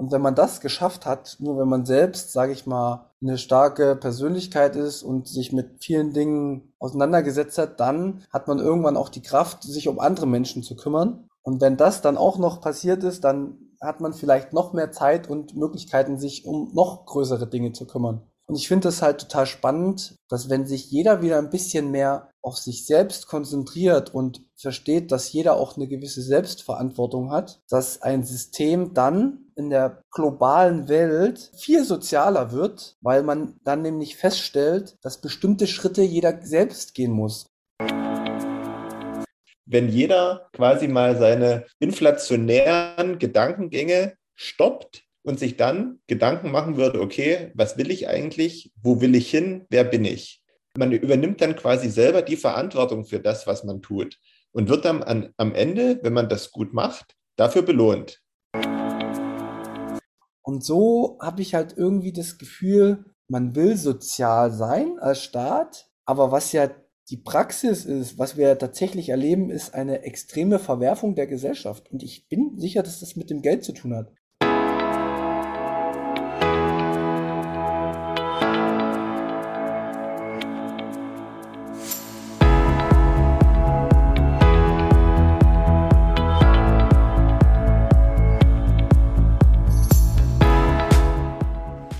Und wenn man das geschafft hat, nur wenn man selbst, sage ich mal, eine starke Persönlichkeit ist und sich mit vielen Dingen auseinandergesetzt hat, dann hat man irgendwann auch die Kraft, sich um andere Menschen zu kümmern. Und wenn das dann auch noch passiert ist, dann hat man vielleicht noch mehr Zeit und Möglichkeiten, sich um noch größere Dinge zu kümmern. Und ich finde es halt total spannend, dass wenn sich jeder wieder ein bisschen mehr auf sich selbst konzentriert und versteht, dass jeder auch eine gewisse Selbstverantwortung hat, dass ein System dann in der globalen Welt viel sozialer wird, weil man dann nämlich feststellt, dass bestimmte Schritte jeder selbst gehen muss. Wenn jeder quasi mal seine inflationären Gedankengänge stoppt und sich dann Gedanken machen würde, okay, was will ich eigentlich? Wo will ich hin? Wer bin ich? Man übernimmt dann quasi selber die Verantwortung für das, was man tut und wird dann an, am Ende, wenn man das gut macht, dafür belohnt. Und so habe ich halt irgendwie das Gefühl, man will sozial sein als Staat, aber was ja die Praxis ist, was wir tatsächlich erleben, ist eine extreme Verwerfung der Gesellschaft. Und ich bin sicher, dass das mit dem Geld zu tun hat.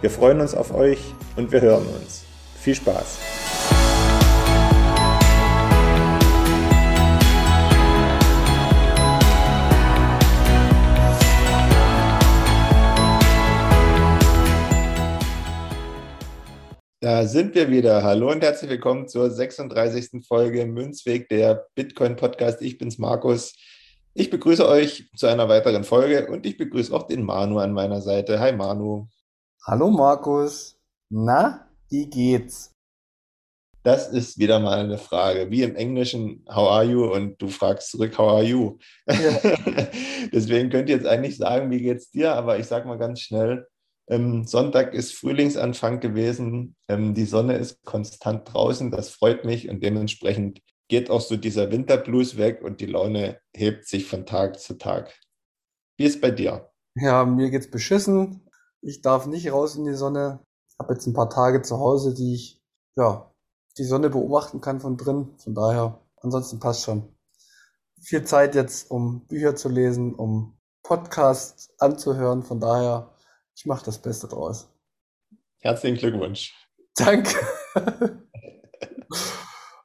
wir freuen uns auf euch und wir hören uns. Viel Spaß! Da sind wir wieder. Hallo und herzlich willkommen zur 36. Folge Münzweg, der Bitcoin Podcast. Ich bin's Markus. Ich begrüße euch zu einer weiteren Folge und ich begrüße auch den Manu an meiner Seite. Hi Manu. Hallo Markus. Na, wie geht's? Das ist wieder mal eine Frage. Wie im Englischen, how are you? Und du fragst zurück, how are you? Ja. Deswegen könnt ihr jetzt eigentlich sagen, wie geht's dir? Aber ich sag mal ganz schnell, ähm, Sonntag ist Frühlingsanfang gewesen. Ähm, die Sonne ist konstant draußen. Das freut mich und dementsprechend geht auch so dieser Winterblues weg und die Laune hebt sich von Tag zu Tag. Wie ist bei dir? Ja, mir geht's beschissen. Ich darf nicht raus in die Sonne. Habe jetzt ein paar Tage zu Hause, die ich, ja, die Sonne beobachten kann von drin. Von daher, ansonsten passt schon. Viel Zeit jetzt, um Bücher zu lesen, um Podcasts anzuhören. Von daher, ich mache das Beste draus. Herzlichen Glückwunsch. Danke.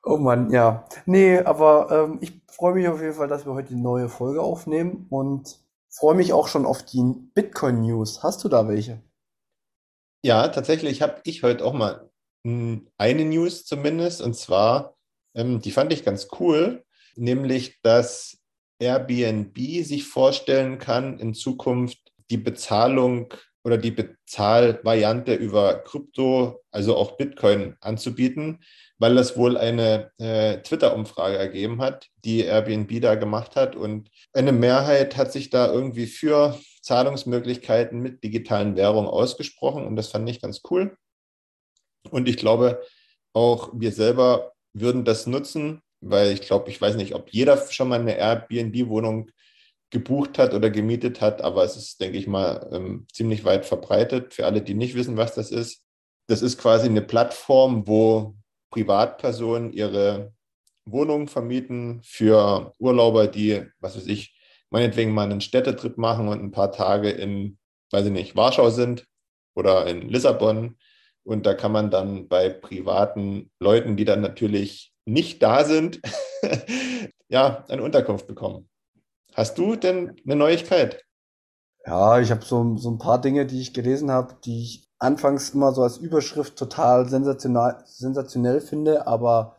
oh Mann, ja. Nee, aber ähm, ich freue mich auf jeden Fall, dass wir heute die neue Folge aufnehmen und freue mich auch schon auf die Bitcoin-News. Hast du da welche? Ja, tatsächlich habe ich heute auch mal eine News zumindest. Und zwar, ähm, die fand ich ganz cool, nämlich, dass Airbnb sich vorstellen kann, in Zukunft die Bezahlung oder die Bezahlvariante über Krypto, also auch Bitcoin anzubieten, weil das wohl eine äh, Twitter-Umfrage ergeben hat, die Airbnb da gemacht hat. Und eine Mehrheit hat sich da irgendwie für Zahlungsmöglichkeiten mit digitalen Währungen ausgesprochen. Und das fand ich ganz cool. Und ich glaube, auch wir selber würden das nutzen, weil ich glaube, ich weiß nicht, ob jeder schon mal eine Airbnb-Wohnung gebucht hat oder gemietet hat, aber es ist, denke ich mal, ähm, ziemlich weit verbreitet für alle, die nicht wissen, was das ist. Das ist quasi eine Plattform, wo Privatpersonen ihre Wohnungen vermieten für Urlauber, die, was weiß ich, meinetwegen mal einen Städtetrip machen und ein paar Tage in, weiß ich nicht, Warschau sind oder in Lissabon. Und da kann man dann bei privaten Leuten, die dann natürlich nicht da sind, ja, eine Unterkunft bekommen. Hast du denn eine Neuigkeit? Ja, ich habe so, so ein paar Dinge, die ich gelesen habe, die ich anfangs immer so als Überschrift total sensationell, sensationell finde, aber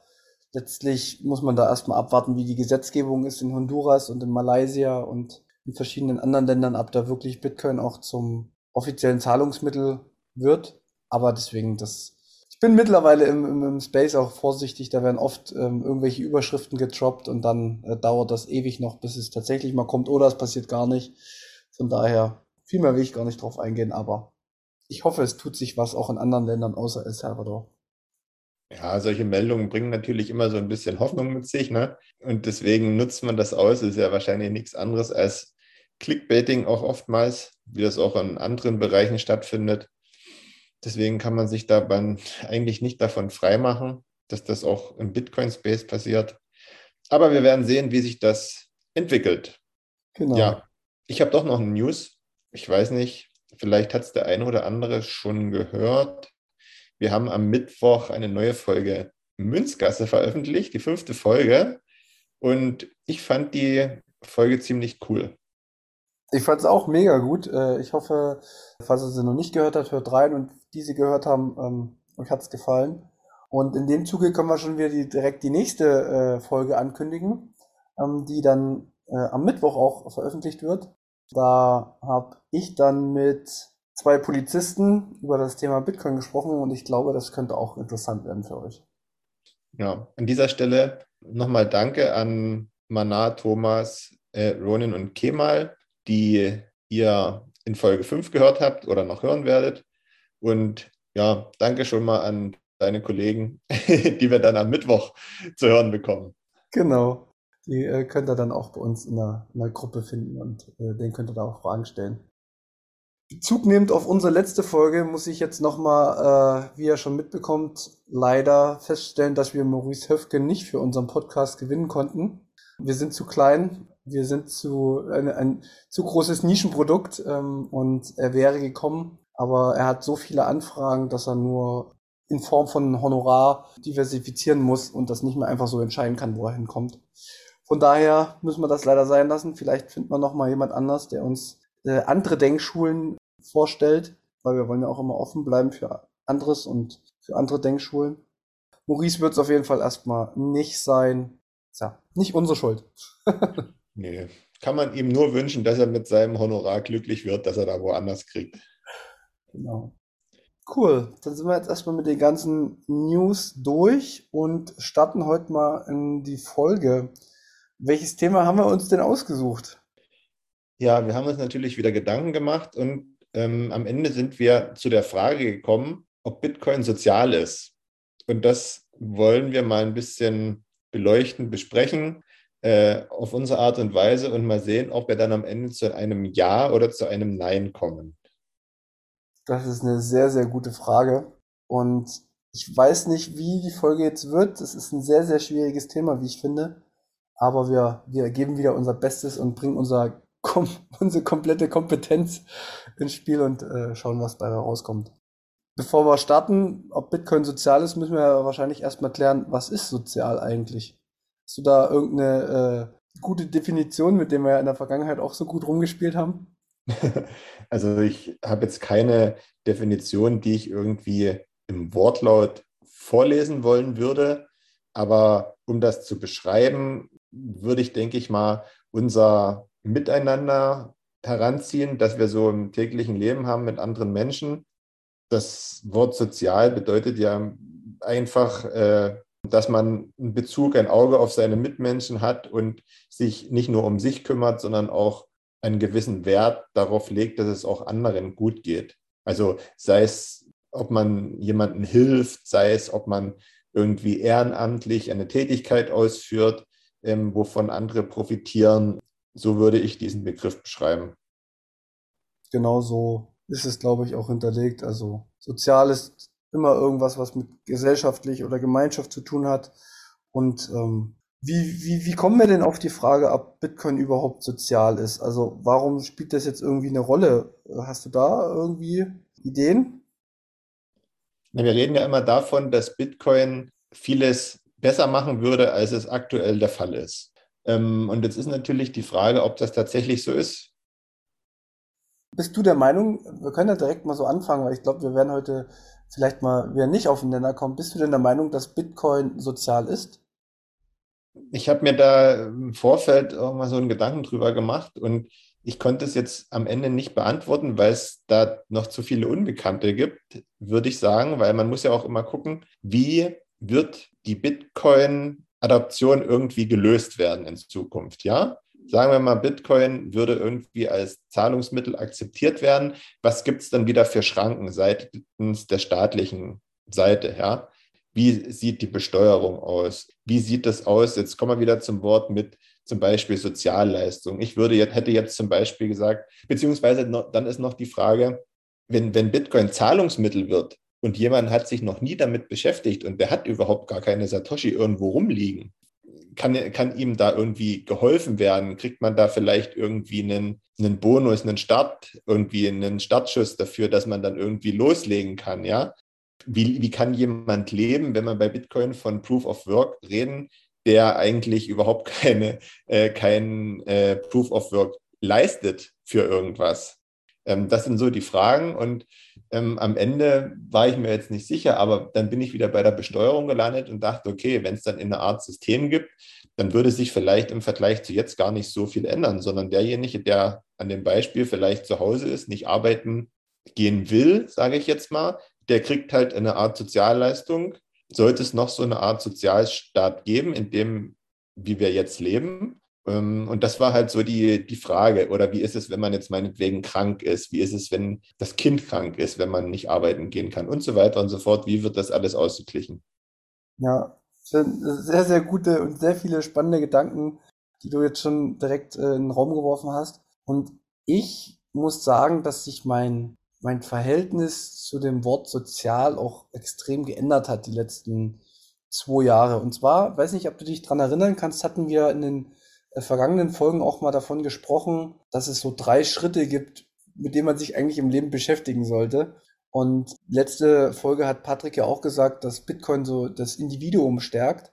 letztlich muss man da erstmal abwarten, wie die Gesetzgebung ist in Honduras und in Malaysia und in verschiedenen anderen Ländern, ab da wirklich Bitcoin auch zum offiziellen Zahlungsmittel wird. Aber deswegen, das, ich bin mittlerweile im, im, im Space auch vorsichtig. Da werden oft ähm, irgendwelche Überschriften getroppt und dann äh, dauert das ewig noch, bis es tatsächlich mal kommt oder es passiert gar nicht. Von daher, viel mehr will ich gar nicht drauf eingehen, aber ich hoffe, es tut sich was auch in anderen Ländern außer El Salvador. Ja, solche Meldungen bringen natürlich immer so ein bisschen Hoffnung mit sich, ne? Und deswegen nutzt man das aus. Ist ja wahrscheinlich nichts anderes als Clickbaiting auch oftmals, wie das auch in anderen Bereichen stattfindet. Deswegen kann man sich da eigentlich nicht davon freimachen, dass das auch im Bitcoin-Space passiert. Aber wir werden sehen, wie sich das entwickelt. Genau. Ja, ich habe doch noch eine News. Ich weiß nicht, vielleicht hat es der eine oder andere schon gehört. Wir haben am Mittwoch eine neue Folge Münzgasse veröffentlicht, die fünfte Folge. Und ich fand die Folge ziemlich cool. Ich fand es auch mega gut. Äh, ich hoffe, falls ihr sie noch nicht gehört habt, hört rein und die sie gehört haben, ähm, euch hat es gefallen. Und in dem Zuge können wir schon wieder die, direkt die nächste äh, Folge ankündigen, ähm, die dann äh, am Mittwoch auch veröffentlicht wird. Da habe ich dann mit zwei Polizisten über das Thema Bitcoin gesprochen und ich glaube, das könnte auch interessant werden für euch. Ja, an dieser Stelle nochmal Danke an Mana, Thomas, äh, Ronin und Kemal, die ihr in Folge 5 gehört habt oder noch hören werdet. Und ja, danke schon mal an deine Kollegen, die wir dann am Mittwoch zu hören bekommen. Genau. Die äh, könnt ihr dann auch bei uns in der, in der Gruppe finden und äh, den könnt ihr da auch Fragen stellen. Bezug nehmend auf unsere letzte Folge muss ich jetzt nochmal, äh, wie ihr schon mitbekommt, leider feststellen, dass wir Maurice Höfke nicht für unseren Podcast gewinnen konnten. Wir sind zu klein, wir sind zu ein, ein zu großes Nischenprodukt ähm, und er wäre gekommen, aber er hat so viele Anfragen, dass er nur in Form von Honorar diversifizieren muss und das nicht mehr einfach so entscheiden kann, wo er hinkommt. Von daher müssen wir das leider sein lassen. Vielleicht findet man noch mal jemand anders, der uns äh, andere Denkschulen vorstellt, weil wir wollen ja auch immer offen bleiben für anderes und für andere Denkschulen. Maurice wird es auf jeden Fall erstmal nicht sein. Tja, nicht unsere Schuld. nee, kann man ihm nur wünschen, dass er mit seinem Honorar glücklich wird, dass er da woanders kriegt. Genau. Cool, dann sind wir jetzt erstmal mit den ganzen News durch und starten heute mal in die Folge. Welches Thema haben wir uns denn ausgesucht? Ja, wir haben uns natürlich wieder Gedanken gemacht und ähm, am Ende sind wir zu der Frage gekommen, ob Bitcoin sozial ist. Und das wollen wir mal ein bisschen beleuchten, besprechen äh, auf unsere Art und Weise und mal sehen, ob wir dann am Ende zu einem Ja oder zu einem Nein kommen. Das ist eine sehr, sehr gute Frage. Und ich weiß nicht, wie die Folge jetzt wird. Das ist ein sehr, sehr schwieriges Thema, wie ich finde aber wir, wir geben wieder unser Bestes und bringen unser, kom unsere komplette Kompetenz ins Spiel und äh, schauen, was dabei rauskommt. Bevor wir starten, ob Bitcoin sozial ist, müssen wir wahrscheinlich erstmal klären, was ist sozial eigentlich? Hast du da irgendeine äh, gute Definition, mit der wir ja in der Vergangenheit auch so gut rumgespielt haben? Also ich habe jetzt keine Definition, die ich irgendwie im Wortlaut vorlesen wollen würde, aber um das zu beschreiben, würde ich, denke ich mal, unser Miteinander heranziehen, dass wir so im täglichen Leben haben mit anderen Menschen. Das Wort sozial bedeutet ja einfach, äh, dass man einen Bezug, ein Auge auf seine Mitmenschen hat und sich nicht nur um sich kümmert, sondern auch einen gewissen Wert darauf legt, dass es auch anderen gut geht. Also sei es, ob man jemandem hilft, sei es, ob man irgendwie ehrenamtlich eine Tätigkeit ausführt, ähm, wovon andere profitieren. So würde ich diesen Begriff beschreiben. Genau so ist es, glaube ich, auch hinterlegt. Also sozial ist immer irgendwas, was mit gesellschaftlich oder Gemeinschaft zu tun hat. Und ähm, wie, wie, wie kommen wir denn auf die Frage, ob Bitcoin überhaupt sozial ist? Also warum spielt das jetzt irgendwie eine Rolle? Hast du da irgendwie Ideen? Wir reden ja immer davon, dass Bitcoin vieles besser machen würde, als es aktuell der Fall ist. Ähm, und jetzt ist natürlich die Frage, ob das tatsächlich so ist. Bist du der Meinung, wir können ja direkt mal so anfangen, weil ich glaube, wir werden heute vielleicht mal wieder nicht aufeinander kommen. Bist du denn der Meinung, dass Bitcoin sozial ist? Ich habe mir da im Vorfeld auch mal so einen Gedanken drüber gemacht und Ich konnte es jetzt am Ende nicht beantworten, weil es da noch zu viele Unbekannte gibt, würde ich sagen, weil man muss ja auch immer gucken, wie wird die Bitcoin-Adoption irgendwie gelöst werden in Zukunft, ja? Sagen wir mal, Bitcoin würde irgendwie als Zahlungsmittel akzeptiert werden. Was gibt es dann wieder für Schranken seitens der staatlichen Seite, ja? Wie sieht die Besteuerung aus? Wie sieht das aus? Jetzt kommen wir wieder zum Wort mit zum Beispiel Sozialleistung. Ich würde jetzt, hätte jetzt zum Beispiel gesagt, beziehungsweise noch, dann ist noch die Frage, wenn, wenn Bitcoin Zahlungsmittel wird und jemand hat sich noch nie damit beschäftigt und der hat überhaupt gar keine Satoshi irgendwo rumliegen, kann, kann ihm da irgendwie geholfen werden? Kriegt man da vielleicht irgendwie einen, einen Bonus, einen Start, irgendwie einen Startschuss dafür, dass man dann irgendwie loslegen kann, ja? wie, wie kann jemand leben, wenn man bei Bitcoin von Proof of Work reden, der eigentlich überhaupt keine, äh, kein äh, Proof of Work leistet für irgendwas? Ähm, das sind so die Fragen und ähm, am Ende war ich mir jetzt nicht sicher, aber dann bin ich wieder bei der Besteuerung gelandet und dachte, okay, wenn es dann in einer Art System gibt, dann würde sich vielleicht im Vergleich zu jetzt gar nicht so viel ändern, sondern derjenige, der an dem Beispiel vielleicht zu Hause ist, nicht arbeiten gehen will, sage ich jetzt mal, der kriegt halt eine Art Sozialleistung. Sollte es noch so eine Art Sozialstaat geben, in dem, wie wir jetzt leben? Ähm, und das war halt so die, die Frage. Oder wie ist es, wenn man jetzt meinetwegen krank ist? Wie ist es, wenn das Kind krank ist, wenn man nicht arbeiten gehen kann und so weiter und so fort? Wie wird das alles ausgeglichen? Ja, sehr, sehr gute und sehr viele spannende Gedanken, die du jetzt schon direkt äh, in den Raum geworfen hast. Und ich muss sagen, dass sich mein mein Verhältnis zu dem Wort sozial auch extrem geändert hat die letzten zwei Jahre. Und zwar, weiß nicht, ob du dich dran erinnern kannst, hatten wir in den vergangenen Folgen auch mal davon gesprochen, dass es so drei Schritte gibt, mit denen man sich eigentlich im Leben beschäftigen sollte. Und letzte Folge hat Patrick ja auch gesagt, dass Bitcoin so das Individuum stärkt.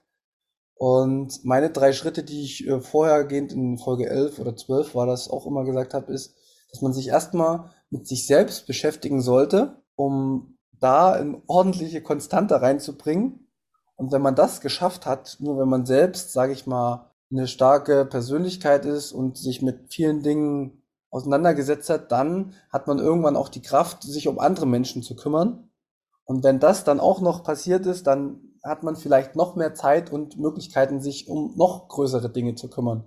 Und meine drei Schritte, die ich äh, vorhergehend in Folge 11 oder 12 war das auch immer gesagt habe, ist, dass man sich erstmal mit sich selbst beschäftigen sollte, um da eine ordentliche Konstante reinzubringen. Und wenn man das geschafft hat, nur wenn man selbst, sage ich mal, eine starke Persönlichkeit ist und sich mit vielen Dingen auseinandergesetzt hat, dann hat man irgendwann auch die Kraft, sich um andere Menschen zu kümmern. Und wenn das dann auch noch passiert ist, dann hat man vielleicht noch mehr Zeit und Möglichkeiten, sich um noch größere Dinge zu kümmern.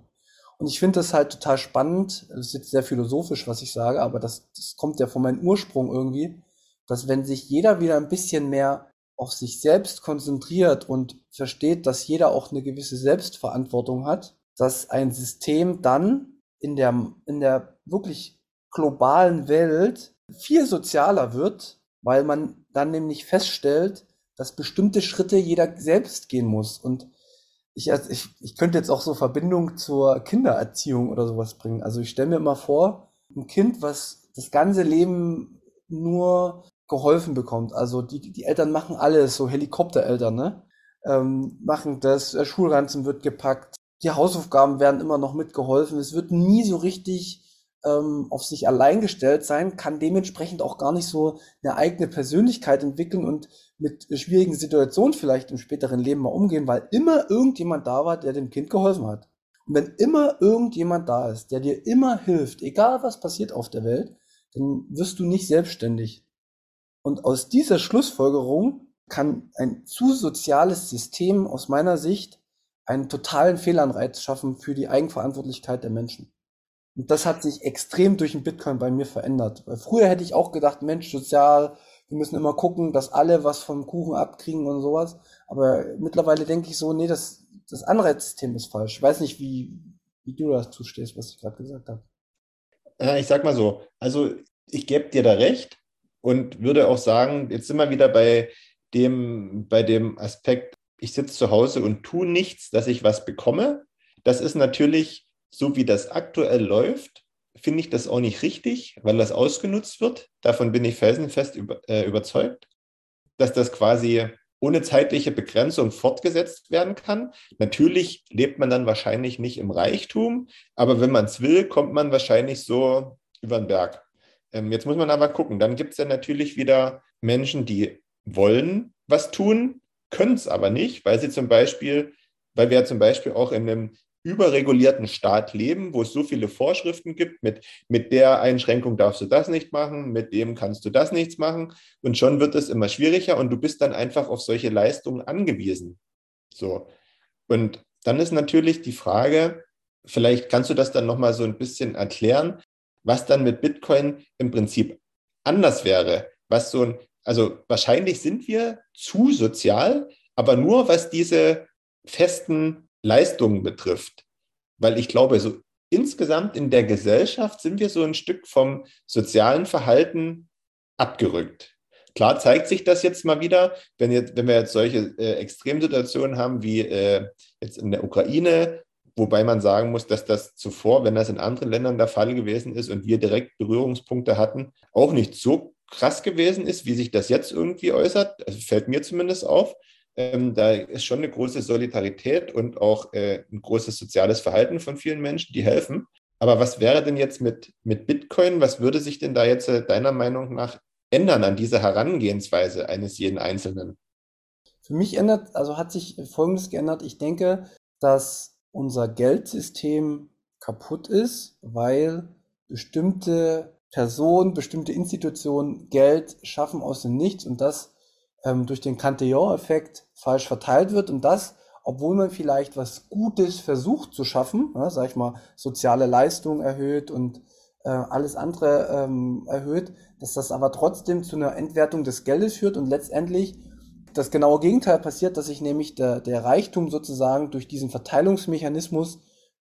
Und ich finde das halt total spannend. Das ist jetzt sehr philosophisch, was ich sage, aber das, das kommt ja von meinem Ursprung irgendwie, dass wenn sich jeder wieder ein bisschen mehr auf sich selbst konzentriert und versteht, dass jeder auch eine gewisse Selbstverantwortung hat, dass ein System dann in der, in der wirklich globalen Welt viel sozialer wird, weil man dann nämlich feststellt, dass bestimmte Schritte jeder selbst gehen muss. Und ich, ich, ich könnte jetzt auch so Verbindung zur Kindererziehung oder sowas bringen. Also ich stelle mir immer vor, ein Kind, was das ganze Leben nur geholfen bekommt. Also die, die Eltern machen alles, so Helikoptereltern, ne? Ähm, machen das, der Schulranzen wird gepackt, die Hausaufgaben werden immer noch mitgeholfen. Es wird nie so richtig ähm, auf sich allein gestellt sein, kann dementsprechend auch gar nicht so eine eigene Persönlichkeit entwickeln und mit schwierigen Situationen vielleicht im späteren Leben mal umgehen, weil immer irgendjemand da war, der dem Kind geholfen hat. Und wenn immer irgendjemand da ist, der dir immer hilft, egal was passiert auf der Welt, dann wirst du nicht selbstständig. Und aus dieser Schlussfolgerung kann ein zu soziales System aus meiner Sicht einen totalen Fehlanreiz schaffen für die Eigenverantwortlichkeit der Menschen. Und das hat sich extrem durch den Bitcoin bei mir verändert. Weil früher hätte ich auch gedacht, Mensch, sozial, wir müssen immer gucken, dass alle was vom Kuchen abkriegen und sowas. Aber mittlerweile denke ich so, nee, das, das Anreizsystem ist falsch. Ich weiß nicht, wie, wie du dazu stehst, was ich gerade gesagt habe. Äh, ich sag mal so, also ich gebe dir da recht und würde auch sagen, jetzt sind wir wieder bei dem, bei dem Aspekt, ich sitze zu Hause und tue nichts, dass ich was bekomme. Das ist natürlich so wie das aktuell läuft, finde ich das auch nicht richtig, weil das ausgenutzt wird. Davon bin ich felsenfest über, äh, überzeugt, dass das quasi ohne zeitliche Begrenzung fortgesetzt werden kann. Natürlich lebt man dann wahrscheinlich nicht im Reichtum, aber wenn man es will, kommt man wahrscheinlich so über den Berg. Ähm, jetzt muss man aber gucken, dann gibt es ja natürlich wieder Menschen, die wollen was tun, können es aber nicht, weil sie zum Beispiel, weil wir ja zum Beispiel auch in einem überregulierten Staat leben, wo es so viele Vorschriften gibt, mit, mit der Einschränkung darfst du das nicht machen, mit dem kannst du das nichts machen. Und schon wird es immer schwieriger und du bist dann einfach auf solche Leistungen angewiesen. So. Und dann ist natürlich die Frage, vielleicht kannst du das dann nochmal so ein bisschen erklären, was dann mit Bitcoin im Prinzip anders wäre. Was so ein, also wahrscheinlich sind wir zu sozial, aber nur was diese festen Leistungen betrifft. Weil ich glaube, so insgesamt in der Gesellschaft sind wir so ein Stück vom sozialen Verhalten abgerückt. Klar zeigt sich das jetzt mal wieder, wenn, jetzt, wenn wir jetzt solche äh, Extremsituationen haben wie äh, jetzt in der Ukraine, wobei man sagen muss, dass das zuvor, wenn das in anderen Ländern der Fall gewesen ist und wir direkt Berührungspunkte hatten, auch nicht so krass gewesen ist, wie sich das jetzt irgendwie äußert. Also fällt mir zumindest auf. Ähm, da ist schon eine große Solidarität und auch äh, ein großes soziales Verhalten von vielen Menschen, die helfen. Aber was wäre denn jetzt mit, mit Bitcoin? Was würde sich denn da jetzt äh, deiner Meinung nach ändern an dieser Herangehensweise eines jeden Einzelnen? Für mich ändert, also hat sich Folgendes geändert. Ich denke, dass unser Geldsystem kaputt ist, weil bestimmte Personen, bestimmte Institutionen Geld schaffen aus dem Nichts und das ähm, durch den Cantillon-Effekt falsch verteilt wird und das, obwohl man vielleicht was Gutes versucht zu schaffen, ja, sag ich mal, soziale Leistung erhöht und äh, alles andere ähm, erhöht, dass das aber trotzdem zu einer Entwertung des Geldes führt und letztendlich das genaue Gegenteil passiert, dass sich nämlich der, der Reichtum sozusagen durch diesen Verteilungsmechanismus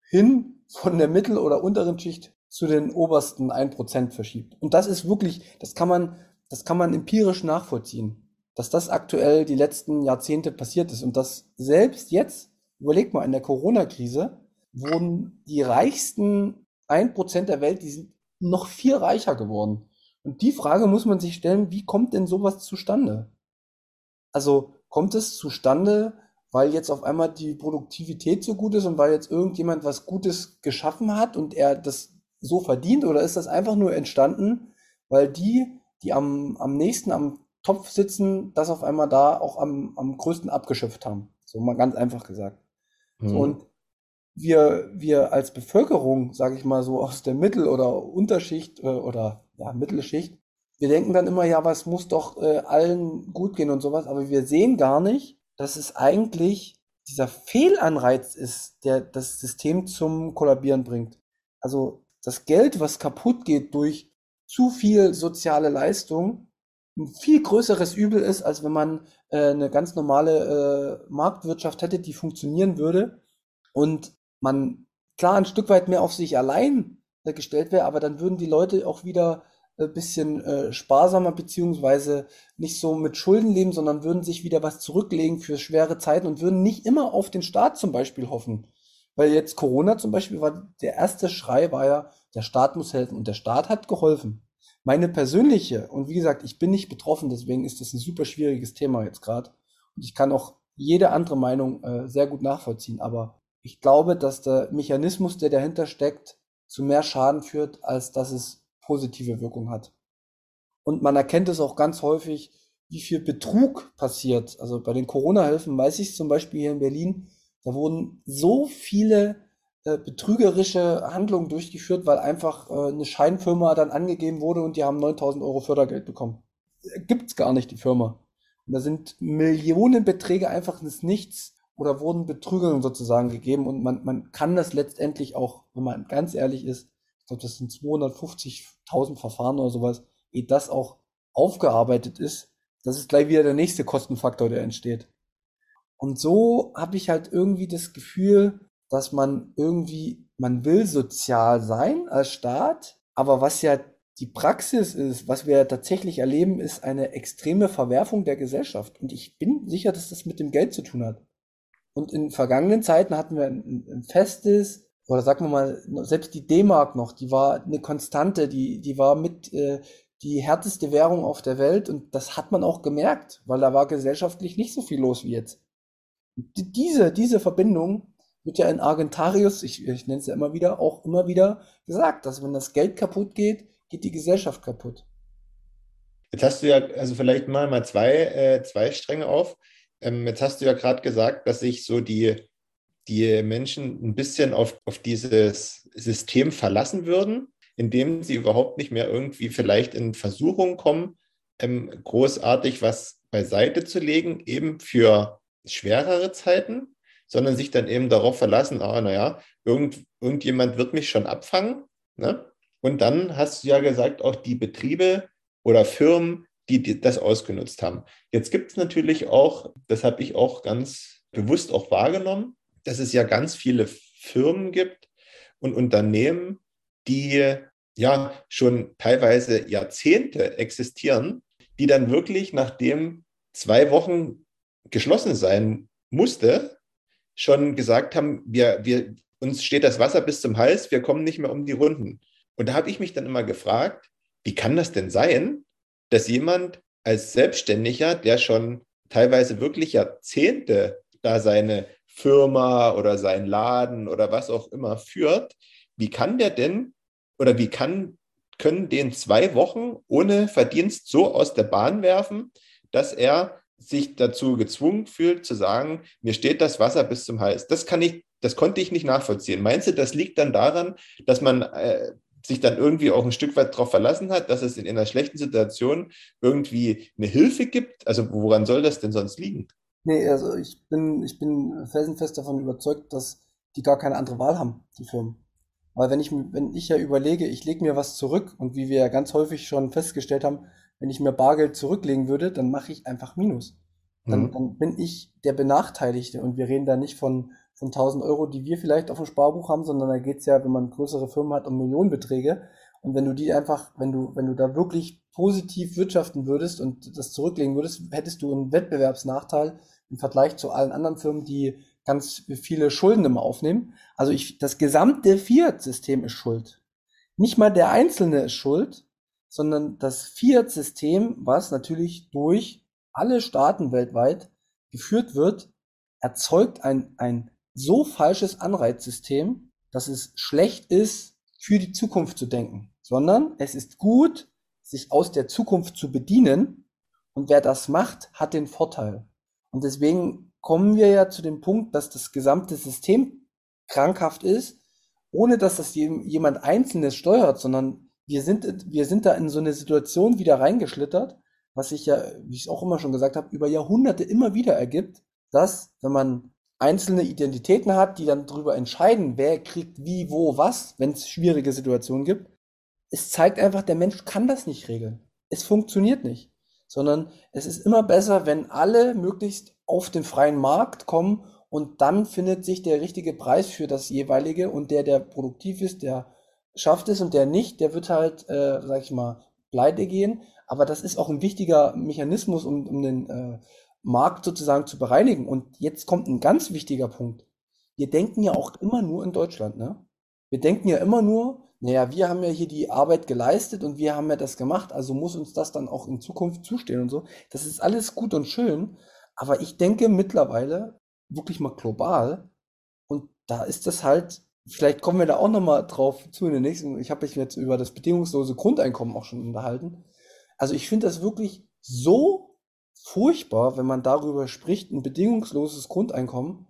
hin von der Mittel- oder unteren Schicht zu den obersten 1% verschiebt. Und das ist wirklich, das kann man, das kann man empirisch nachvollziehen dass das aktuell die letzten Jahrzehnte passiert ist und dass selbst jetzt, überlegt mal, in der Corona-Krise wurden die reichsten 1% der Welt, die sind noch viel reicher geworden. Und die Frage muss man sich stellen, wie kommt denn sowas zustande? Also kommt es zustande, weil jetzt auf einmal die Produktivität so gut ist und weil jetzt irgendjemand was Gutes geschaffen hat und er das so verdient? Oder ist das einfach nur entstanden, weil die, die am, am nächsten am Topf sitzen, das auf einmal da auch am, am größten abgeschöpft haben. So mal ganz einfach gesagt. Mhm. und wir, wir als Bevölkerung, sage ich mal so aus der Mittel- oder Unterschicht äh, oder ja, Mittelschicht, wir denken dann immer, ja, was muss doch äh, allen gut gehen und sowas, aber wir sehen gar nicht, dass es eigentlich dieser Fehlanreiz ist, der das System zum Kollabieren bringt. Also das Geld, was kaputt geht durch zu viel soziale Leistung, ein viel größeres Übel ist, als wenn man äh, eine ganz normale äh, Marktwirtschaft hätte, die funktionieren würde und man klar ein Stück weit mehr auf sich allein äh, gestellt wäre, aber dann würden die Leute auch wieder ein bisschen äh, sparsamer beziehungsweise nicht so mit Schulden leben, sondern würden sich wieder was zurücklegen für schwere Zeiten und würden nicht immer auf den Staat zum Beispiel hoffen. Weil jetzt Corona zum Beispiel war, der erste Schrei war ja, der Staat muss helfen und der Staat hat geholfen. Meine persönliche, und wie gesagt, ich bin nicht betroffen, deswegen ist das ein super schwieriges Thema jetzt gerade. Und ich kann auch jede andere Meinung äh, sehr gut nachvollziehen. Aber ich glaube, dass der Mechanismus, der dahinter steckt, zu mehr Schaden führt, als dass es positive Wirkung hat. Und man erkennt es auch ganz häufig, wie viel Betrug passiert. Also bei den Corona-Hilfen weiß ich zum Beispiel hier in Berlin, da wurden so viele äh, betrügerische Handlungen durchgeführt, weil einfach äh, eine Scheinfirma dann angegeben wurde und die haben 9000 Euro Fördergeld bekommen. Gibt's gar nicht, die Firma. Und da sind Millionenbeträge einfach ins Nichts oder wurden Betrügern sozusagen gegeben und man, man kann das letztendlich auch, wenn man ganz ehrlich ist, glaube, das sind 250.000 Verfahren oder sowas, ehe das auch aufgearbeitet ist, das ist gleich wieder der nächste Kostenfaktor, der entsteht. Und so habe ich halt irgendwie das Gefühl, dass man irgendwie, man will sozial sein als Staat, aber was ja die Praxis ist, was wir tatsächlich erleben, ist eine extreme Verwerfung der Gesellschaft. Und ich bin sicher, dass das mit dem Geld zu tun hat. Und in vergangenen Zeiten hatten wir ein, ein festes, oder sagen wir mal, selbst die D-Mark noch, die war eine Konstante, die, die war mit äh, die härteste Währung auf der Welt. Und das hat man auch gemerkt, weil da war gesellschaftlich nicht so viel los wie jetzt. diese, diese Verbindung wird ja in Argentarius, ich, ich nenne es ja immer wieder, auch immer wieder gesagt, dass wenn das Geld kaputt geht, geht die Gesellschaft kaputt. Jetzt hast du ja, also vielleicht mal, mal zwei, äh, zwei Stränge auf. Ähm, jetzt hast du ja gerade gesagt, dass sich so die, die Menschen ein bisschen auf, auf dieses System verlassen würden, indem sie überhaupt nicht mehr irgendwie vielleicht in Versuchung kommen, ähm, großartig was beiseite zu legen, eben für schwerere Zeiten, sondern sich dann eben darauf verlassen, ah, naja, irgend, irgendjemand wird mich schon abfangen. Ne? Und dann hast du ja gesagt, auch die Betriebe oder Firmen, die, die das ausgenutzt haben. Jetzt gibt es natürlich auch, das habe ich auch ganz bewusst auch wahrgenommen, dass es ja ganz viele Firmen gibt und Unternehmen, die ja schon teilweise Jahrzehnte existieren, die dann wirklich, nachdem zwei Wochen geschlossen sein musste, schon gesagt haben, wir, wir, uns steht das Wasser bis zum Hals, wir kommen nicht mehr um die Runden. Und da habe ich mich dann immer gefragt, wie kann das denn sein, dass jemand als Selbstständiger, der schon teilweise wirklich Jahrzehnte da seine Firma oder seinen Laden oder was auch immer führt, wie kann der denn oder wie kann, können den zwei Wochen ohne Verdienst so aus der Bahn werfen, dass er sich dazu gezwungen fühlt zu sagen, mir steht das Wasser bis zum Hals. Das kann ich, das konnte ich nicht nachvollziehen. Meinst du, das liegt dann daran, dass man äh, sich dann irgendwie auch ein Stück weit darauf verlassen hat, dass es in einer schlechten Situation irgendwie eine Hilfe gibt? Also woran soll das denn sonst liegen? Nee, also ich bin, ich bin felsenfest davon überzeugt, dass die gar keine andere Wahl haben, die Firmen. Weil wenn ich, wenn ich ja überlege, ich lege mir was zurück und wie wir ja ganz häufig schon festgestellt haben, wenn ich mir Bargeld zurücklegen würde, dann mache ich einfach Minus. Dann, mhm. dann bin ich der Benachteiligte und wir reden da nicht von von 1000 Euro, die wir vielleicht auf dem Sparbuch haben, sondern da geht's ja, wenn man größere Firmen hat, um Millionenbeträge. Und wenn du die einfach, wenn du, wenn du da wirklich positiv wirtschaften würdest und das zurücklegen würdest, hättest du einen Wettbewerbsnachteil im Vergleich zu allen anderen Firmen, die ganz viele Schulden immer aufnehmen. Also ich, das gesamte Fiat-System ist schuld. Nicht mal der Einzelne ist schuld, sondern das Fiat-System, was natürlich durch alle Staaten weltweit geführt wird, erzeugt ein, ein so falsches Anreizsystem, dass es schlecht ist, für die Zukunft zu denken, sondern es ist gut, sich aus der Zukunft zu bedienen und wer das macht, hat den Vorteil. Und deswegen kommen wir ja zu dem Punkt, dass das gesamte System krankhaft ist, ohne dass das jemand Einzelnes steuert, sondern wir sind, wir sind da in so eine Situation wieder reingeschlittert, was sich ja, wie ich es auch immer schon gesagt habe, über Jahrhunderte immer wieder ergibt, dass, wenn man einzelne Identitäten hat, die dann darüber entscheiden, wer kriegt wie, wo, was, wenn es schwierige Situationen gibt. Es zeigt einfach, der Mensch kann das nicht regeln. Es funktioniert nicht. Sondern es ist immer besser, wenn alle möglichst auf den freien Markt kommen und dann findet sich der richtige Preis für das jeweilige und der, der produktiv ist, der schafft es und der nicht, der wird halt, äh, sag ich mal, pleite gehen. Aber das ist auch ein wichtiger Mechanismus, um, um den äh, Markt sozusagen zu bereinigen. Und jetzt kommt ein ganz wichtiger Punkt. Wir denken ja auch immer nur in Deutschland, ne? Wir denken ja immer nur, naja, wir haben ja hier die Arbeit geleistet und wir haben ja das gemacht, also muss uns das dann auch in Zukunft zustehen und so. Das ist alles gut und schön, aber ich denke mittlerweile wirklich mal global und da ist das halt, vielleicht kommen wir da auch nochmal drauf zu in den nächsten, ich habe mich jetzt über das bedingungslose Grundeinkommen auch schon unterhalten. Also ich finde das wirklich so furchtbar, wenn man darüber spricht, ein bedingungsloses Grundeinkommen,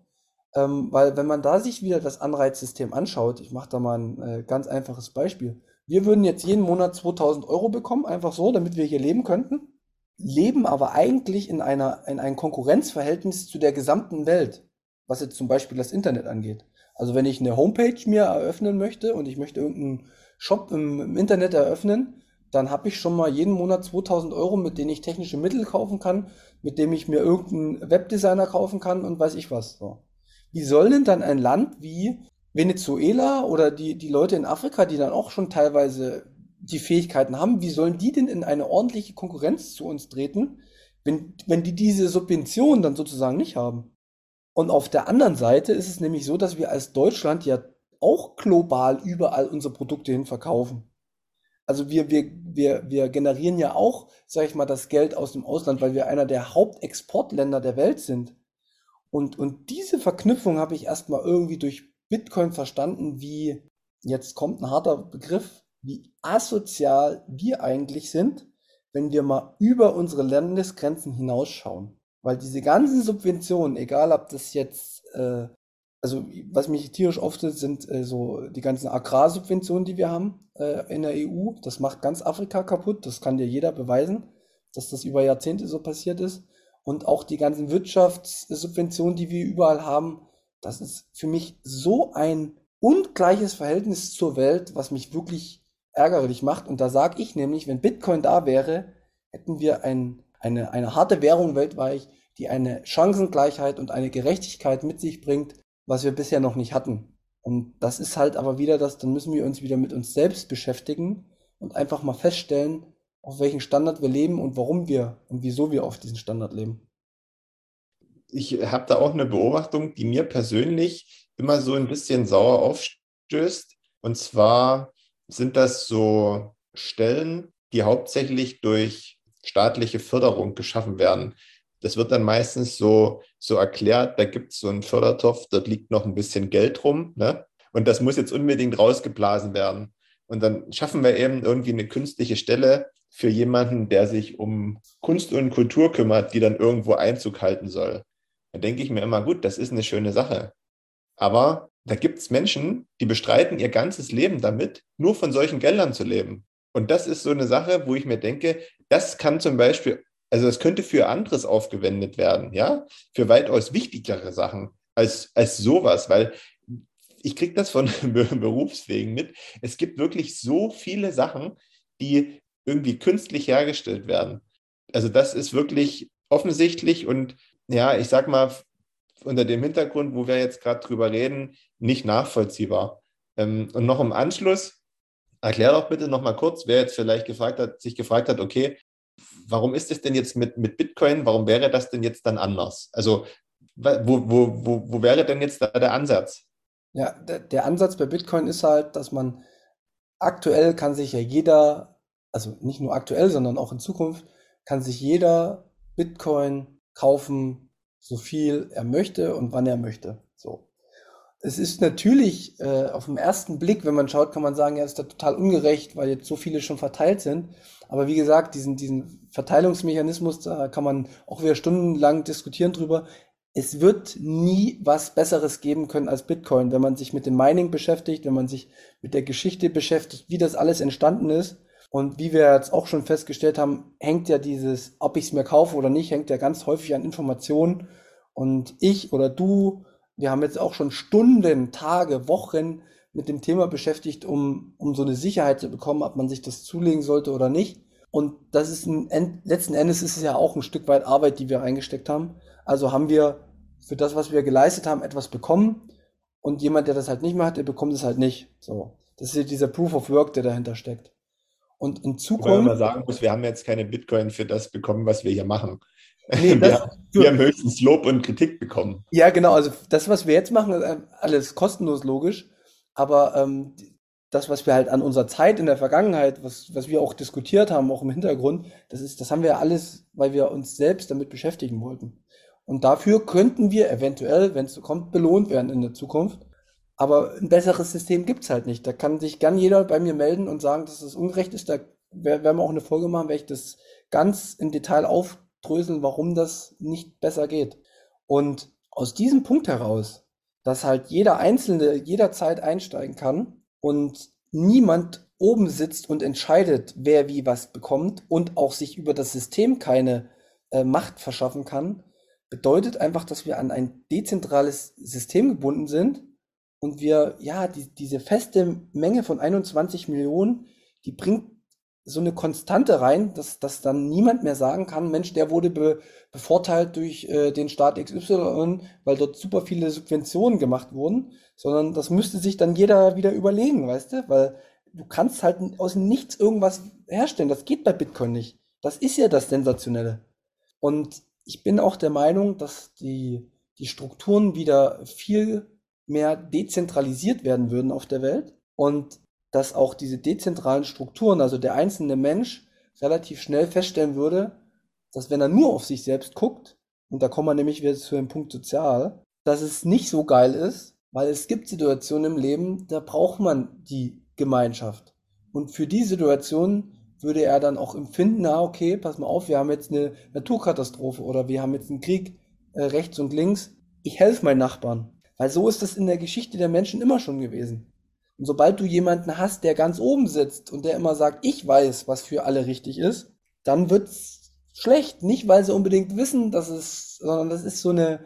ähm, weil wenn man da sich wieder das Anreizsystem anschaut, ich mache da mal ein äh, ganz einfaches Beispiel. Wir würden jetzt jeden Monat 2000 Euro bekommen, einfach so, damit wir hier leben könnten, leben aber eigentlich in einer in einem Konkurrenzverhältnis zu der gesamten Welt, was jetzt zum Beispiel das Internet angeht. Also wenn ich eine Homepage mir eröffnen möchte und ich möchte irgendeinen Shop im, im Internet eröffnen, dann habe ich schon mal jeden Monat 2000 Euro, mit denen ich technische Mittel kaufen kann, mit dem ich mir irgendeinen Webdesigner kaufen kann und weiß ich was. So. Wie soll denn dann ein Land wie Venezuela oder die, die Leute in Afrika, die dann auch schon teilweise die Fähigkeiten haben, wie sollen die denn in eine ordentliche Konkurrenz zu uns treten, wenn, wenn die diese Subvention dann sozusagen nicht haben? Und auf der anderen Seite ist es nämlich so, dass wir als Deutschland ja auch global überall unsere Produkte hin verkaufen. Also wir, wir, wir, wir generieren ja auch, sage ich mal, das Geld aus dem Ausland, weil wir einer der Hauptexportländer der Welt sind. Und, und diese Verknüpfung habe ich erstmal irgendwie durch Bitcoin verstanden, wie, jetzt kommt ein harter Begriff, wie asozial wir eigentlich sind, wenn wir mal über unsere Landesgrenzen hinausschauen. Weil diese ganzen Subventionen, egal ob das jetzt äh, also was mich tierisch auftritt, sind äh, so die ganzen Agrarsubventionen, die wir haben äh, in der EU. Das macht ganz Afrika kaputt. Das kann dir jeder beweisen, dass das über Jahrzehnte so passiert ist. Und auch die ganzen Wirtschaftssubventionen, die wir überall haben, das ist für mich so ein ungleiches Verhältnis zur Welt, was mich wirklich ärgerlich macht. Und da sage ich nämlich, wenn Bitcoin da wäre, hätten wir ein, eine, eine harte Währung weltweit, die eine Chancengleichheit und eine Gerechtigkeit mit sich bringt, was wir bisher noch nicht hatten. Und das ist halt aber wieder das, dann müssen wir uns wieder mit uns selbst beschäftigen und einfach mal feststellen, auf welchen Standard wir leben und warum wir und wieso wir auf diesen Standard leben. Ich habe da auch eine Beobachtung, die mir persönlich immer so ein bisschen sauer aufstößt. Und zwar sind das so Stellen, die hauptsächlich durch staatliche Förderung geschaffen werden. Das wird dann meistens so, so erklärt, da gibt es so einen Fördertopf, dort liegt noch ein bisschen Geld rum, ne? Und das muss jetzt unbedingt rausgeblasen werden. Und dann schaffen wir eben irgendwie eine künstliche Stelle für jemanden, der sich um Kunst und Kultur kümmert, die dann irgendwo Einzug halten soll. Da denke ich mir immer, gut, das ist eine schöne Sache. Aber da gibt es Menschen, die bestreiten ihr ganzes Leben damit, nur von solchen Geldern zu leben. Und das ist so eine Sache, wo ich mir denke, das kann zum Beispiel also es könnte für anderes aufgewendet werden, ja, für weitaus wichtigere Sachen als, als sowas, weil ich kriege das von Berufswegen mit. Es gibt wirklich so viele Sachen, die irgendwie künstlich hergestellt werden. Also das ist wirklich offensichtlich und ja, ich sag mal, unter dem Hintergrund, wo wir jetzt gerade drüber reden, nicht nachvollziehbar. Ähm, und noch im Anschluss, erklär doch bitte noch mal kurz, wer jetzt vielleicht gefragt hat, sich gefragt hat, okay, warum ist es denn jetzt mit, mit Bitcoin, warum wäre das denn jetzt dann anders? Also wo, wo, wo, wo wäre denn jetzt da der Ansatz? Ja, der, der Ansatz bei Bitcoin ist halt, dass man aktuell kann sich ja jeder, also nicht nur aktuell, sondern auch in Zukunft, kann sich jeder Bitcoin kaufen, so viel er möchte und wann er möchte. So. Es ist natürlich äh, auf den ersten Blick, wenn man schaut, kann man sagen, ja, ist da total ungerecht, weil jetzt so viele schon verteilt sind. Aber wie gesagt, diesen, diesen Verteilungsmechanismus, da kann man auch wieder stundenlang diskutieren drüber. Es wird nie was Besseres geben können als Bitcoin, wenn man sich mit dem Mining beschäftigt, wenn man sich mit der Geschichte beschäftigt, wie das alles entstanden ist. Und wie wir jetzt auch schon festgestellt haben, hängt ja dieses, ob ich es mir kaufe oder nicht, hängt ja ganz häufig an Informationen. Und ich oder du, wir haben jetzt auch schon Stunden, Tage, Wochen mit dem Thema beschäftigt, um, um so eine Sicherheit zu bekommen, ob man sich das zulegen sollte oder nicht. Und das ist ein, letzten Endes ist es ja auch ein Stück weit Arbeit, die wir reingesteckt haben. Also haben wir für das, was wir geleistet haben, etwas bekommen. Und jemand, der das halt nicht macht, der bekommt es halt nicht. So. Das ist ja dieser Proof of Work, der dahinter steckt. Und in Zukunft. Weil man sagen muss, wir haben jetzt keine Bitcoin für das bekommen, was wir hier machen. Nee, wir, das, haben, wir, haben, höchstens Lob und Kritik bekommen. Ja, genau. Also das, was wir jetzt machen, ist alles kostenlos logisch. Aber ähm, das, was wir halt an unserer Zeit in der Vergangenheit, was, was wir auch diskutiert haben, auch im Hintergrund, das ist, das haben wir alles, weil wir uns selbst damit beschäftigen wollten. Und dafür könnten wir eventuell, wenn es so kommt, belohnt werden in der Zukunft. Aber ein besseres System gibt's halt nicht. Da kann sich gern jeder bei mir melden und sagen, dass das ungerecht ist. Da werden wir auch eine Folge machen, werde ich das ganz im Detail aufdröseln, warum das nicht besser geht. Und aus diesem Punkt heraus dass halt jeder Einzelne jederzeit einsteigen kann und niemand oben sitzt und entscheidet, wer wie was bekommt und auch sich über das System keine äh, Macht verschaffen kann, bedeutet einfach, dass wir an ein dezentrales System gebunden sind und wir, ja, die, diese feste Menge von 21 Millionen, die bringt so eine Konstante rein, dass, dass dann niemand mehr sagen kann, Mensch, der wurde be, bevorteilt durch äh, den Staat XY, weil dort super viele Subventionen gemacht wurden, sondern das müsste sich dann jeder wieder überlegen, weißt du? Weil du kannst halt aus nichts irgendwas herstellen. Das geht bei Bitcoin nicht. Das ist ja das Sensationelle. Und ich bin auch der Meinung, dass die, die Strukturen wieder viel mehr dezentralisiert werden würden auf der Welt. Und dass auch diese dezentralen Strukturen, also der einzelne Mensch, relativ schnell feststellen würde, dass wenn er nur auf sich selbst guckt, und da kommen wir nämlich wieder zu dem Punkt sozial, dass es nicht so geil ist, weil es gibt Situationen im Leben, da braucht man die Gemeinschaft. Und für die Situation würde er dann auch empfinden, na okay, pass mal auf, wir haben jetzt eine Naturkatastrophe oder wir haben jetzt einen Krieg äh, rechts und links. Ich helfe meinen Nachbarn. Weil so ist das in der Geschichte der Menschen immer schon gewesen. Und sobald du jemanden hast, der ganz oben sitzt und der immer sagt, ich weiß, was für alle richtig ist, dann wird's schlecht. Nicht, weil sie unbedingt wissen, dass es, sondern das ist so eine,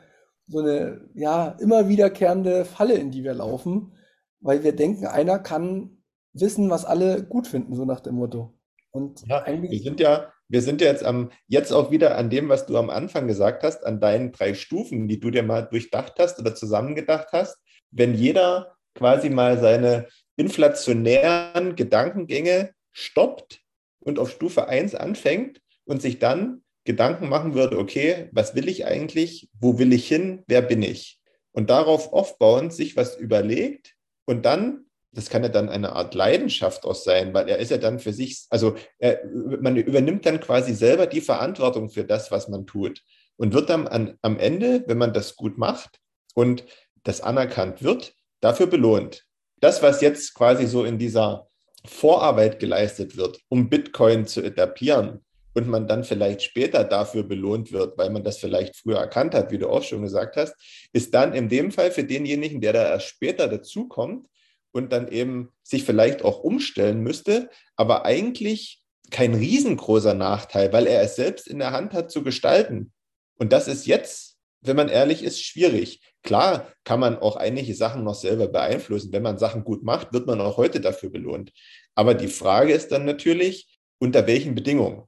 so eine, ja, immer wiederkehrende Falle, in die wir laufen, weil wir denken, einer kann wissen, was alle gut finden, so nach dem Motto. Und ja, wir sind ja, wir sind ja jetzt am, jetzt auch wieder an dem, was du am Anfang gesagt hast, an deinen drei Stufen, die du dir mal durchdacht hast oder zusammengedacht hast. Wenn jeder quasi mal seine inflationären Gedankengänge stoppt und auf Stufe 1 anfängt und sich dann Gedanken machen würde, okay, was will ich eigentlich? Wo will ich hin? Wer bin ich? Und darauf aufbauend sich was überlegt und dann das kann ja dann eine Art Leidenschaft auch sein, weil er ist ja dann für sich, also er, man übernimmt dann quasi selber die Verantwortung für das, was man tut und wird dann an, am Ende, wenn man das gut macht und das anerkannt wird, dafür belohnt. Das, was jetzt quasi so in dieser Vorarbeit geleistet wird, um Bitcoin zu etablieren und man dann vielleicht später dafür belohnt wird, weil man das vielleicht früher erkannt hat, wie du auch schon gesagt hast, ist dann in dem Fall für denjenigen, der da erst später dazukommt, und dann eben sich vielleicht auch umstellen müsste, aber eigentlich kein riesengroßer Nachteil, weil er es selbst in der Hand hat zu gestalten. Und das ist jetzt, wenn man ehrlich ist, schwierig. Klar kann man auch einige Sachen noch selber beeinflussen. Wenn man Sachen gut macht, wird man auch heute dafür belohnt. Aber die Frage ist dann natürlich, unter welchen Bedingungen?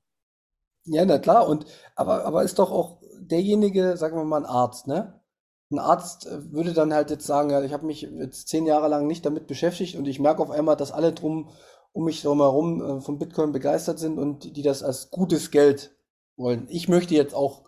Ja, na klar. Und aber, aber ist doch auch derjenige, sagen wir mal, ein Arzt, ne? ein Arzt äh, würde dann halt jetzt sagen, ja, ich habe mich jetzt zehn Jahre lang nicht damit beschäftigt und ich merke auf einmal, dass alle drum um mich herum äh, von Bitcoin begeistert sind und die das als gutes Geld wollen. Ich möchte jetzt auch,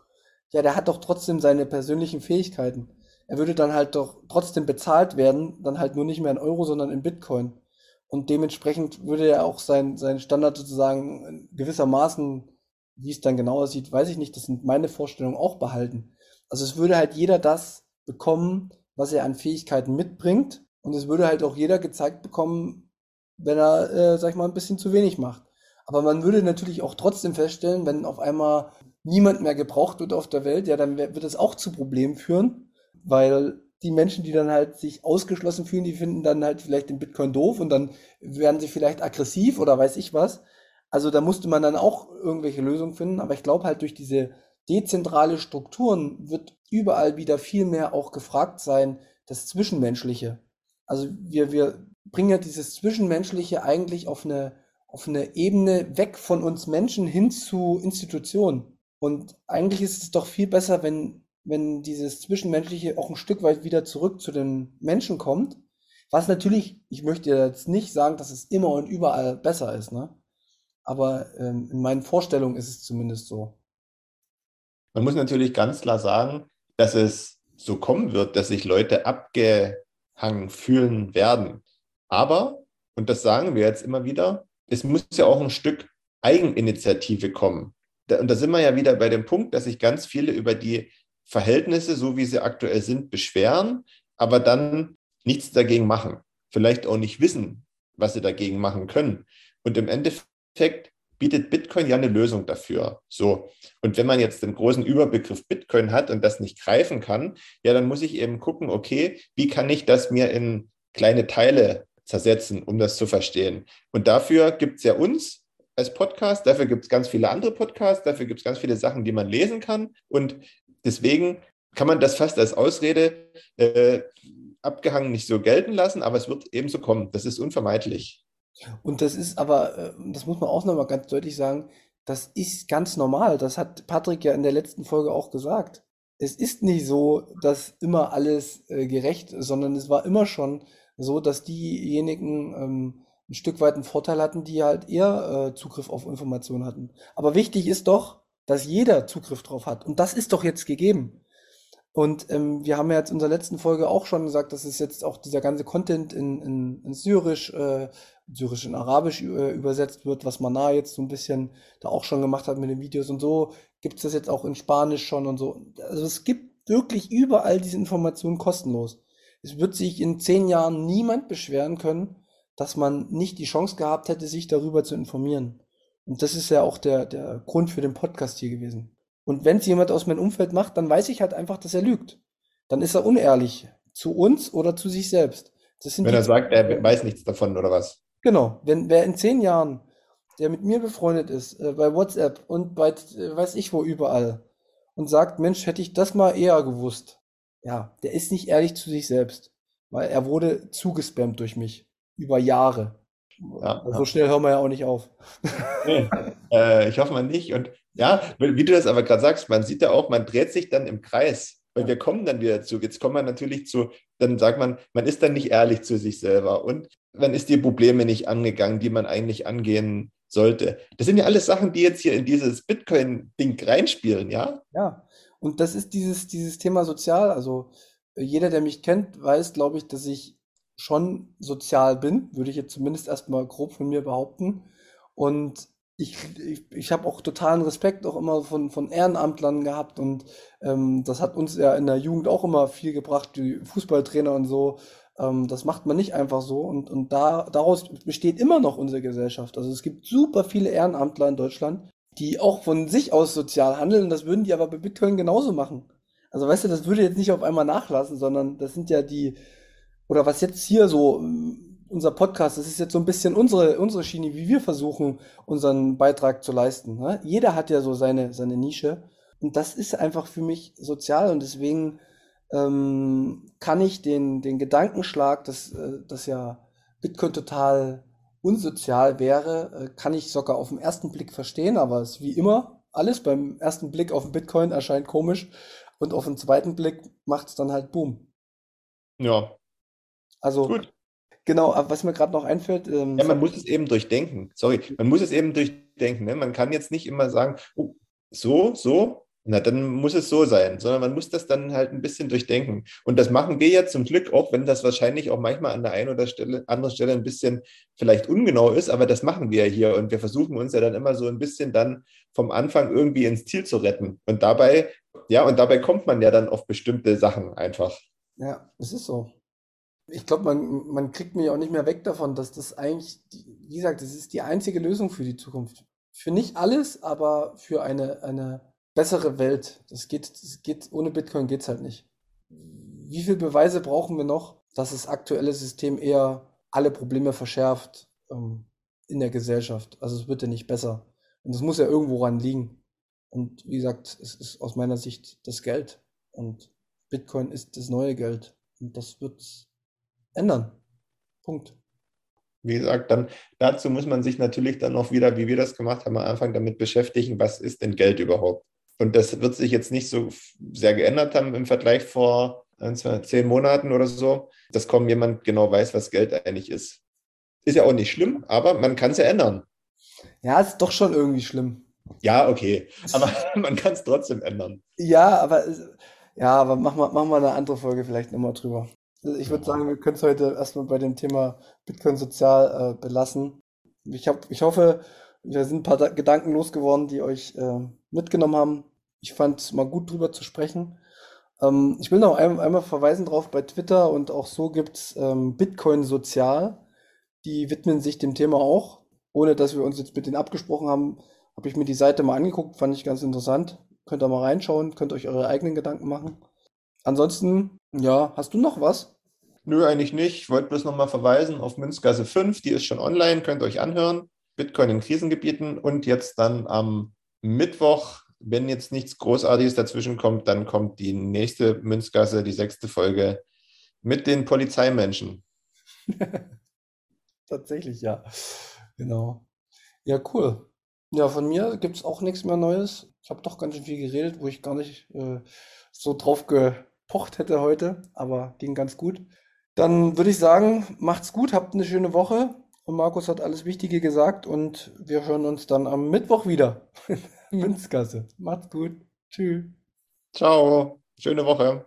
ja, der hat doch trotzdem seine persönlichen Fähigkeiten. Er würde dann halt doch trotzdem bezahlt werden, dann halt nur nicht mehr in Euro, sondern in Bitcoin. Und dementsprechend würde er auch sein, sein Standard sozusagen gewissermaßen, wie es dann genau aussieht, weiß ich nicht, das sind meine Vorstellungen auch behalten. Also es würde halt jeder das bekommen, was er an Fähigkeiten mitbringt. Und es würde halt auch jeder gezeigt bekommen, wenn er, äh, sag ich mal, ein bisschen zu wenig macht. Aber man würde natürlich auch trotzdem feststellen, wenn auf einmal niemand mehr gebraucht wird auf der Welt, ja, dann wird es auch zu Problemen führen, weil die Menschen, die dann halt sich ausgeschlossen fühlen, die finden dann halt vielleicht den Bitcoin doof und dann werden sie vielleicht aggressiv oder weiß ich was. Also da musste man dann auch irgendwelche Lösungen finden. Aber ich glaube halt durch diese dezentrale Strukturen wird überall wieder viel mehr auch gefragt sein, das Zwischenmenschliche. Also wir, wir bringen ja dieses Zwischenmenschliche eigentlich auf eine, auf eine Ebene weg von uns Menschen hin zu Institutionen. Und eigentlich ist es doch viel besser, wenn, wenn dieses Zwischenmenschliche auch ein Stück weit wieder zurück zu den Menschen kommt. Was natürlich, ich möchte jetzt nicht sagen, dass es immer und überall besser ist, ne? Aber ähm, in meinen Vorstellungen ist es zumindest so. Man muss natürlich ganz klar sagen, dass es so kommen wird, dass sich Leute abgehangen fühlen werden. Aber, und das sagen wir jetzt immer wieder, es muss ja auch ein Stück Eigeninitiative kommen. Und da sind wir ja wieder bei dem Punkt, dass sich ganz viele über die Verhältnisse, so wie sie aktuell sind, beschweren, aber dann nichts dagegen machen. Vielleicht auch nicht wissen, was sie dagegen machen können. Und im Endeffekt bietet Bitcoin ja eine Lösung dafür. So. Und wenn man jetzt den großen Überbegriff Bitcoin hat und das nicht greifen kann, ja, dann muss ich eben gucken, okay, wie kann ich das mir in kleine Teile zersetzen, um das zu verstehen? Und dafür gibt es ja uns als Podcast, dafür gibt es ganz viele andere Podcasts, dafür gibt es ganz viele Sachen, die man lesen kann. Und deswegen kann man das fast als Ausrede äh, abgehangen nicht so gelten lassen, aber es wird ebenso kommen. Das ist unvermeidlich. Und das ist aber, äh, das muss man auch nochmal ganz deutlich sagen, das ist ganz normal. Das hat Patrick ja in der letzten Folge auch gesagt. Es ist nicht so, dass immer alles äh, gerecht sondern es war immer schon so, dass diejenigen ähm, ein Stück weit einen Vorteil hatten, die halt eher äh, Zugriff auf Informationen hatten. Aber wichtig ist doch, dass jeder Zugriff drauf hat. Und das ist doch jetzt gegeben. Und ähm, wir haben ja jetzt in unserer letzten Folge auch schon gesagt, dass es jetzt auch dieser ganze Content in, in, in Syrisch, äh, Syrisch in Arabisch äh, übersetzt wird, was Mana jetzt so ein bisschen da auch schon gemacht hat mit den Videos und so, gibt es das jetzt auch in Spanisch schon und so. Also es gibt wirklich überall diese Informationen kostenlos. Es wird sich in zehn Jahren niemand beschweren können, dass man nicht die Chance gehabt hätte, sich darüber zu informieren. Und das ist ja auch der, der Grund für den Podcast hier gewesen. Und wenn es jemand aus meinem Umfeld macht, dann weiß ich halt einfach, dass er lügt. Dann ist er unehrlich zu uns oder zu sich selbst. Wenn er sagt, er weiß nichts davon oder was? Genau, wenn wer in zehn Jahren, der mit mir befreundet ist, äh, bei WhatsApp und bei äh, weiß ich wo überall und sagt, Mensch, hätte ich das mal eher gewusst. Ja, der ist nicht ehrlich zu sich selbst, weil er wurde zugespammt durch mich über Jahre. Ja, so schnell hören wir ja auch nicht auf. Nee, äh, ich hoffe mal nicht. Und ja, wie du das aber gerade sagst, man sieht ja auch, man dreht sich dann im Kreis. Weil wir kommen dann wieder zu. Jetzt kommen wir natürlich zu, dann sagt man, man ist dann nicht ehrlich zu sich selber und man ist die Probleme nicht angegangen, die man eigentlich angehen sollte. Das sind ja alles Sachen, die jetzt hier in dieses Bitcoin-Ding reinspielen, ja? Ja, und das ist dieses, dieses Thema sozial. Also jeder, der mich kennt, weiß, glaube ich, dass ich schon sozial bin, würde ich jetzt zumindest erstmal grob von mir behaupten. Und ich, ich, ich habe auch totalen Respekt auch immer von, von Ehrenamtlern gehabt und ähm, das hat uns ja in der Jugend auch immer viel gebracht, die Fußballtrainer und so. Ähm, das macht man nicht einfach so und, und da, daraus besteht immer noch unsere Gesellschaft. Also es gibt super viele Ehrenamtler in Deutschland, die auch von sich aus sozial handeln. Das würden die aber bei Bitcoin genauso machen. Also weißt du, das würde jetzt nicht auf einmal nachlassen, sondern das sind ja die, oder was jetzt hier so unser Podcast, das ist jetzt so ein bisschen unsere, unsere Schiene, wie wir versuchen, unseren Beitrag zu leisten. Ne? Jeder hat ja so seine, seine Nische. Und das ist einfach für mich sozial und deswegen ähm, kann ich den, den Gedankenschlag, dass, äh, dass ja Bitcoin total unsozial wäre, äh, kann ich sogar auf den ersten Blick verstehen, aber es ist wie immer alles beim ersten Blick auf den Bitcoin erscheint komisch und auf den zweiten Blick macht es dann halt Boom. Ja. Also Gut. Genau, was mir gerade noch einfällt. Ähm, ja, man muss es eben durchdenken. Sorry, man muss es eben durchdenken. Ne? Man kann jetzt nicht immer sagen, oh, so, so, na, dann muss es so sein, sondern man muss das dann halt ein bisschen durchdenken. Und das machen wir ja zum Glück, auch wenn das wahrscheinlich auch manchmal an der einen oder Stelle, anderen Stelle ein bisschen vielleicht ungenau ist, aber das machen wir ja hier und wir versuchen uns ja dann immer so ein bisschen dann vom Anfang irgendwie ins Ziel zu retten. Und dabei, ja, und dabei kommt man ja dann auf bestimmte Sachen einfach. Ja, es ist so ich glaube, man, man kriegt mich auch nicht mehr weg davon, dass das eigentlich, wie gesagt, das ist die einzige Lösung für die Zukunft. Für nicht alles, aber für eine, eine bessere Welt. Das geht, das geht, ohne Bitcoin geht es halt nicht. Wie viele Beweise brauchen wir noch, dass das aktuelle System eher alle Probleme verschärft ähm, in der Gesellschaft? Also es wird ja nicht besser. Und es muss ja irgendwo ran liegen. Und wie gesagt, es ist aus meiner Sicht das Geld. Und Bitcoin ist das neue Geld. Und das wird ändern. Punkt. Wie gesagt, dann dazu muss man sich natürlich dann noch wieder, wie wir das gemacht haben, am Anfang damit beschäftigen, was ist denn Geld überhaupt? Und das wird sich jetzt nicht so sehr geändert haben im Vergleich vor ein, zwei, zehn Monaten oder so, dass kaum jemand genau weiß, was Geld eigentlich ist. Ist ja auch nicht schlimm, aber man kann es ja ändern. Ja, ist doch schon irgendwie schlimm. Ja, okay. Aber man kann es trotzdem ändern. Ja, aber ja, aber machen wir, machen wir eine andere Folge vielleicht nochmal drüber. Ich würde sagen, wir können es heute erstmal bei dem Thema Bitcoin sozial äh, belassen. Ich, hab, ich hoffe, wir sind ein paar da Gedanken losgeworden, die euch äh, mitgenommen haben. Ich fand es mal gut drüber zu sprechen. Ähm, ich will noch ein, einmal verweisen drauf, bei Twitter und auch so gibt es ähm, Bitcoin sozial. Die widmen sich dem Thema auch. Ohne dass wir uns jetzt mit denen abgesprochen haben, habe ich mir die Seite mal angeguckt, fand ich ganz interessant. Könnt ihr mal reinschauen, könnt euch eure eigenen Gedanken machen. Ansonsten, ja, hast du noch was? Nö, eigentlich nicht. Ich wollte bloß nochmal verweisen auf Münzgasse 5, die ist schon online, könnt ihr euch anhören. Bitcoin in Krisengebieten und jetzt dann am Mittwoch, wenn jetzt nichts Großartiges dazwischen kommt, dann kommt die nächste Münzgasse, die sechste Folge mit den Polizeimenschen. Tatsächlich, ja. Genau. Ja, cool. Ja, von mir gibt es auch nichts mehr Neues. Ich habe doch ganz schön viel geredet, wo ich gar nicht äh, so drauf ge gepocht hätte heute, aber ging ganz gut. Dann würde ich sagen, macht's gut, habt eine schöne Woche. Und Markus hat alles Wichtige gesagt und wir hören uns dann am Mittwoch wieder. Münzgasse. Macht's gut. Tschüss. Ciao. Schöne Woche.